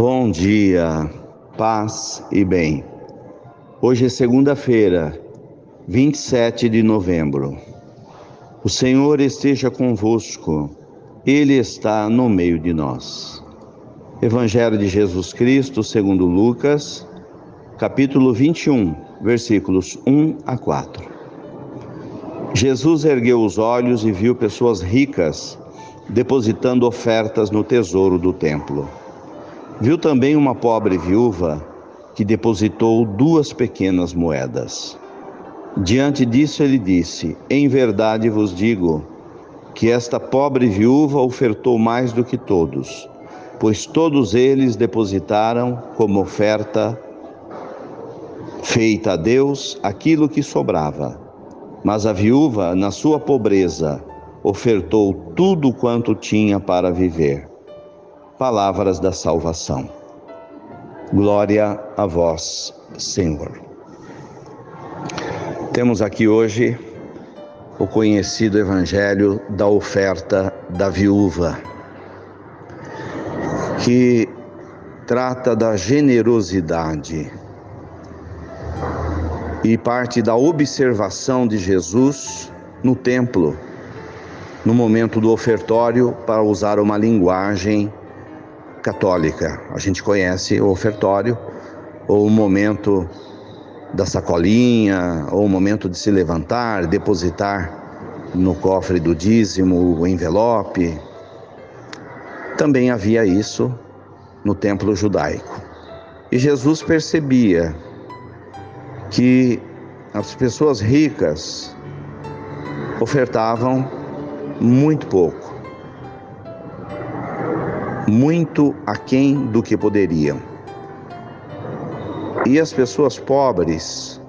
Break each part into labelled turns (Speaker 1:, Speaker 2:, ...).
Speaker 1: Bom dia, paz e bem. Hoje é segunda-feira, 27 de novembro. O Senhor esteja convosco, Ele está no meio de nós. Evangelho de Jesus Cristo, segundo Lucas, capítulo 21, versículos 1 a 4. Jesus ergueu os olhos e viu pessoas ricas depositando ofertas no tesouro do templo. Viu também uma pobre viúva que depositou duas pequenas moedas. Diante disso, ele disse: Em verdade vos digo que esta pobre viúva ofertou mais do que todos, pois todos eles depositaram como oferta feita a Deus aquilo que sobrava. Mas a viúva, na sua pobreza, ofertou tudo quanto tinha para viver. Palavras da salvação. Glória a vós, Senhor. Temos aqui hoje o conhecido evangelho da oferta da viúva, que trata da generosidade e parte da observação de Jesus no templo, no momento do ofertório, para usar uma linguagem católica. A gente conhece o ofertório ou o momento da sacolinha, ou o momento de se levantar, depositar no cofre do dízimo o envelope. Também havia isso no templo judaico. E Jesus percebia que as pessoas ricas ofertavam muito pouco, muito aquém do que poderiam. E as pessoas pobres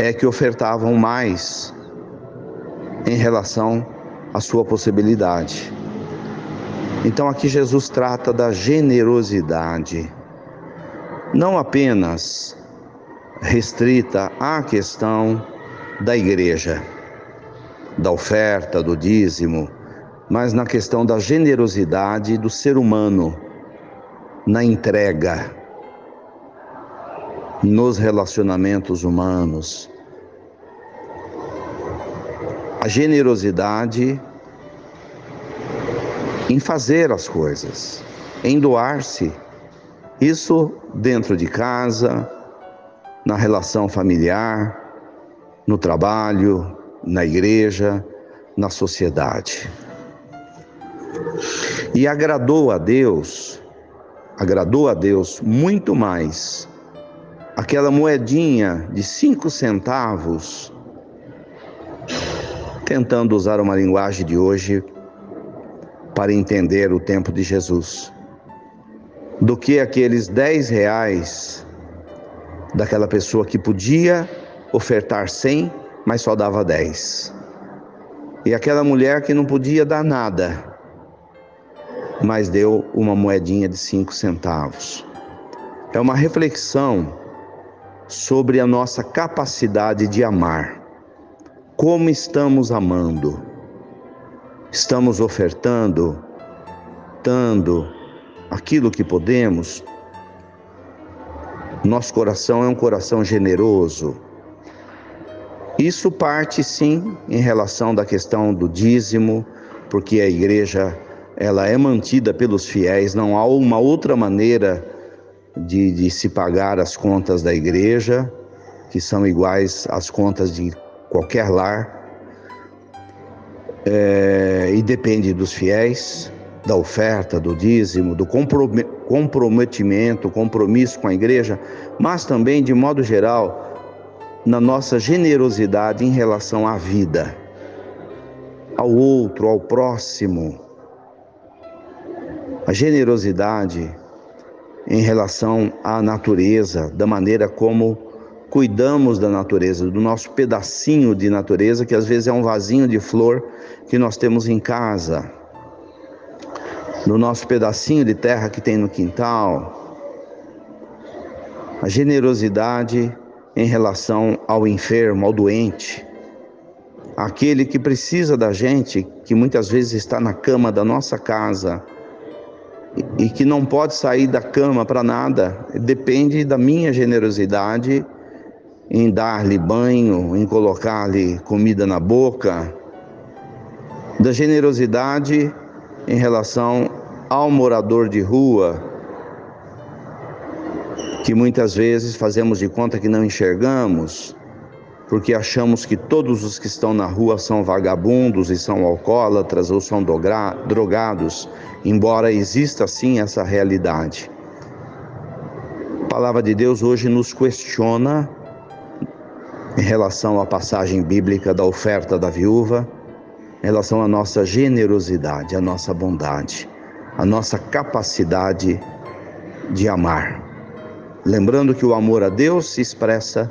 Speaker 1: é que ofertavam mais em relação à sua possibilidade. Então aqui Jesus trata da generosidade, não apenas restrita à questão da igreja, da oferta, do dízimo, mas na questão da generosidade do ser humano, na entrega nos relacionamentos humanos. A generosidade em fazer as coisas, em doar-se. Isso dentro de casa, na relação familiar, no trabalho, na igreja, na sociedade. E agradou a Deus, agradou a Deus muito mais aquela moedinha de cinco centavos, tentando usar uma linguagem de hoje para entender o tempo de Jesus, do que aqueles dez reais daquela pessoa que podia ofertar cem, mas só dava dez. E aquela mulher que não podia dar nada, mas deu uma moedinha de cinco centavos. É uma reflexão sobre a nossa capacidade de amar. Como estamos amando? Estamos ofertando, dando aquilo que podemos? Nosso coração é um coração generoso. Isso parte sim em relação da questão do dízimo, porque a igreja ela é mantida pelos fiéis, não há uma outra maneira de, de se pagar as contas da igreja, que são iguais às contas de qualquer lar, é, e depende dos fiéis, da oferta, do dízimo, do comprometimento, compromisso com a igreja, mas também, de modo geral, na nossa generosidade em relação à vida, ao outro, ao próximo. A generosidade em relação à natureza, da maneira como cuidamos da natureza, do nosso pedacinho de natureza, que às vezes é um vasinho de flor que nós temos em casa, do nosso pedacinho de terra que tem no quintal. A generosidade em relação ao enfermo, ao doente, aquele que precisa da gente, que muitas vezes está na cama da nossa casa e que não pode sair da cama para nada, depende da minha generosidade em dar-lhe banho, em colocar-lhe comida na boca, da generosidade em relação ao morador de rua, que muitas vezes fazemos de conta que não enxergamos, porque achamos que todos os que estão na rua são vagabundos e são alcoólatras ou são drogados, embora exista sim essa realidade. A palavra de Deus hoje nos questiona em relação à passagem bíblica da oferta da viúva, em relação à nossa generosidade, à nossa bondade, à nossa capacidade de amar. Lembrando que o amor a Deus se expressa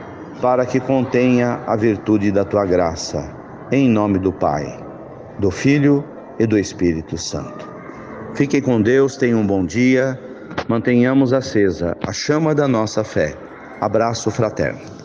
Speaker 1: para que contenha a virtude da tua graça. Em nome do Pai, do Filho e do Espírito Santo. Fique com Deus, tenha um bom dia. Mantenhamos acesa a chama da nossa fé. Abraço fraterno.